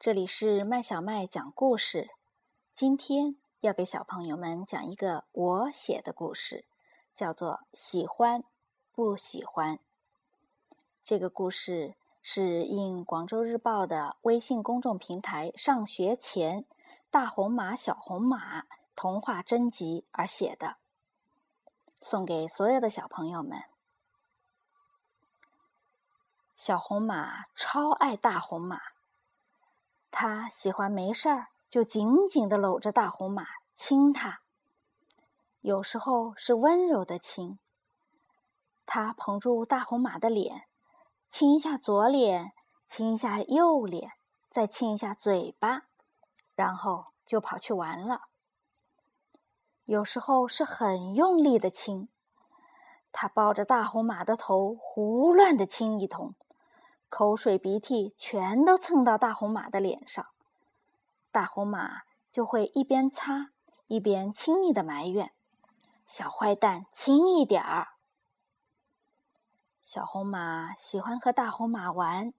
这里是麦小麦讲故事。今天要给小朋友们讲一个我写的故事，叫做《喜欢不喜欢》。这个故事是应广州日报的微信公众平台“上学前大红马小红马童话征集”而写的，送给所有的小朋友们。小红马超爱大红马。他喜欢没事儿就紧紧的搂着大红马亲它，有时候是温柔的亲。他捧住大红马的脸，亲一下左脸，亲一下右脸，再亲一下嘴巴，然后就跑去玩了。有时候是很用力的亲，他抱着大红马的头胡乱的亲一通。口水鼻涕全都蹭到大红马的脸上，大红马就会一边擦一边亲昵的埋怨：“小坏蛋，轻一点儿。”小红马喜欢和大红马玩，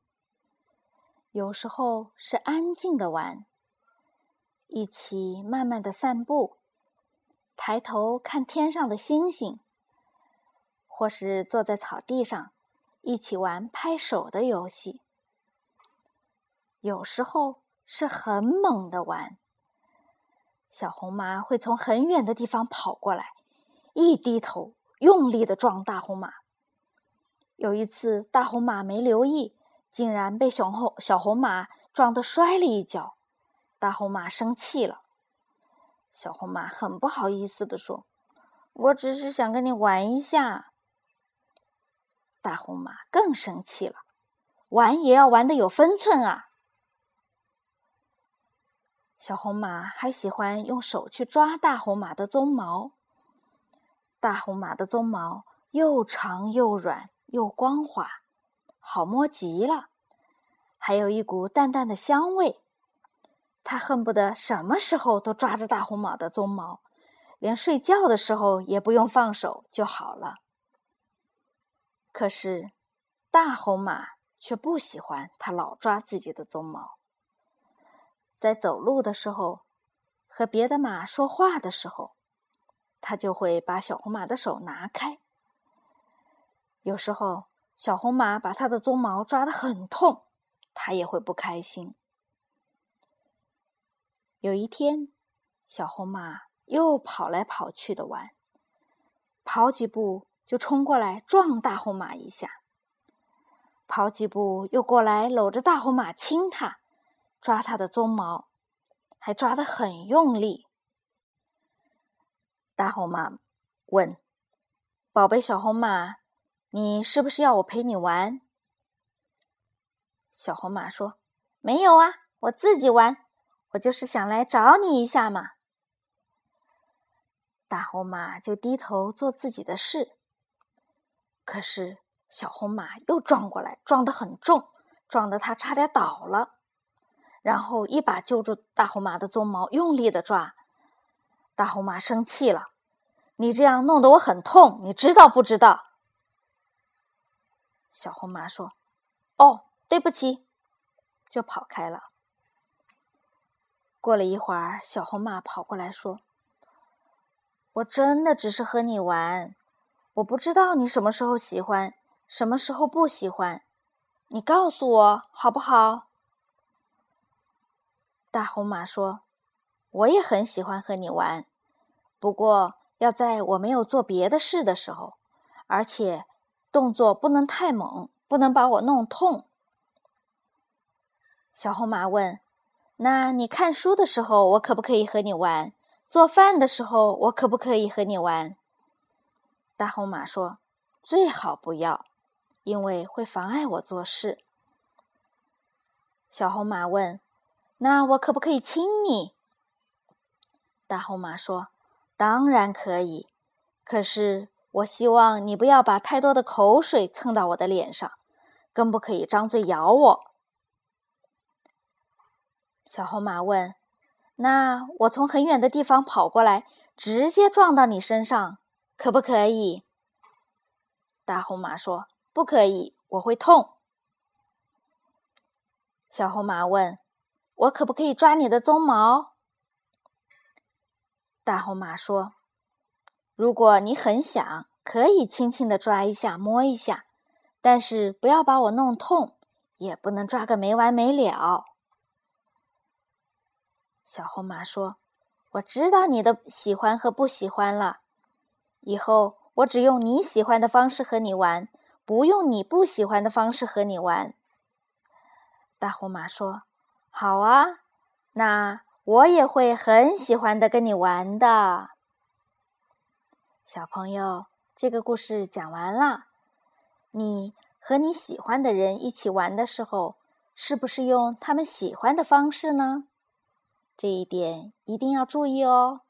有时候是安静的玩，一起慢慢的散步，抬头看天上的星星，或是坐在草地上。一起玩拍手的游戏，有时候是很猛的玩。小红马会从很远的地方跑过来，一低头用力的撞大红马。有一次，大红马没留意，竟然被小红小红马撞得摔了一跤。大红马生气了，小红马很不好意思的说：“我只是想跟你玩一下。”大红马更生气了，玩也要玩的有分寸啊！小红马还喜欢用手去抓大红马的鬃毛，大红马的鬃毛又长又软又光滑，好摸极了，还有一股淡淡的香味。它恨不得什么时候都抓着大红马的鬃毛，连睡觉的时候也不用放手就好了。可是，大红马却不喜欢它老抓自己的鬃毛。在走路的时候，和别的马说话的时候，它就会把小红马的手拿开。有时候，小红马把它的鬃毛抓得很痛，它也会不开心。有一天，小红马又跑来跑去的玩，跑几步。就冲过来撞大红马一下，跑几步又过来搂着大红马亲它，抓它的鬃毛，还抓得很用力。大红马问：“宝贝小红马，你是不是要我陪你玩？”小红马说：“没有啊，我自己玩，我就是想来找你一下嘛。”大红马就低头做自己的事。可是小红马又撞过来，撞得很重，撞得它差点倒了。然后一把揪住大红马的鬃毛，用力的抓。大红马生气了：“你这样弄得我很痛，你知道不知道？”小红马说：“哦，对不起。”就跑开了。过了一会儿，小红马跑过来说：“我真的只是和你玩。”我不知道你什么时候喜欢，什么时候不喜欢，你告诉我好不好？大红马说：“我也很喜欢和你玩，不过要在我没有做别的事的时候，而且动作不能太猛，不能把我弄痛。”小红马问：“那你看书的时候，我可不可以和你玩？做饭的时候，我可不可以和你玩？”大红马说：“最好不要，因为会妨碍我做事。”小红马问：“那我可不可以亲你？”大红马说：“当然可以，可是我希望你不要把太多的口水蹭到我的脸上，更不可以张嘴咬我。”小红马问：“那我从很远的地方跑过来，直接撞到你身上？”可不可以？大红马说：“不可以，我会痛。”小红马问：“我可不可以抓你的鬃毛？”大红马说：“如果你很想，可以轻轻的抓一下，摸一下，但是不要把我弄痛，也不能抓个没完没了。”小红马说：“我知道你的喜欢和不喜欢了，以后我只用你喜欢的方式和你玩，不用你不喜欢的方式和你玩。”大红马说：“好啊，那我也会很喜欢的跟你玩的。”小朋友，这个故事讲完了，你和你喜欢的人一起玩的时候，是不是用他们喜欢的方式呢？这一点一定要注意哦。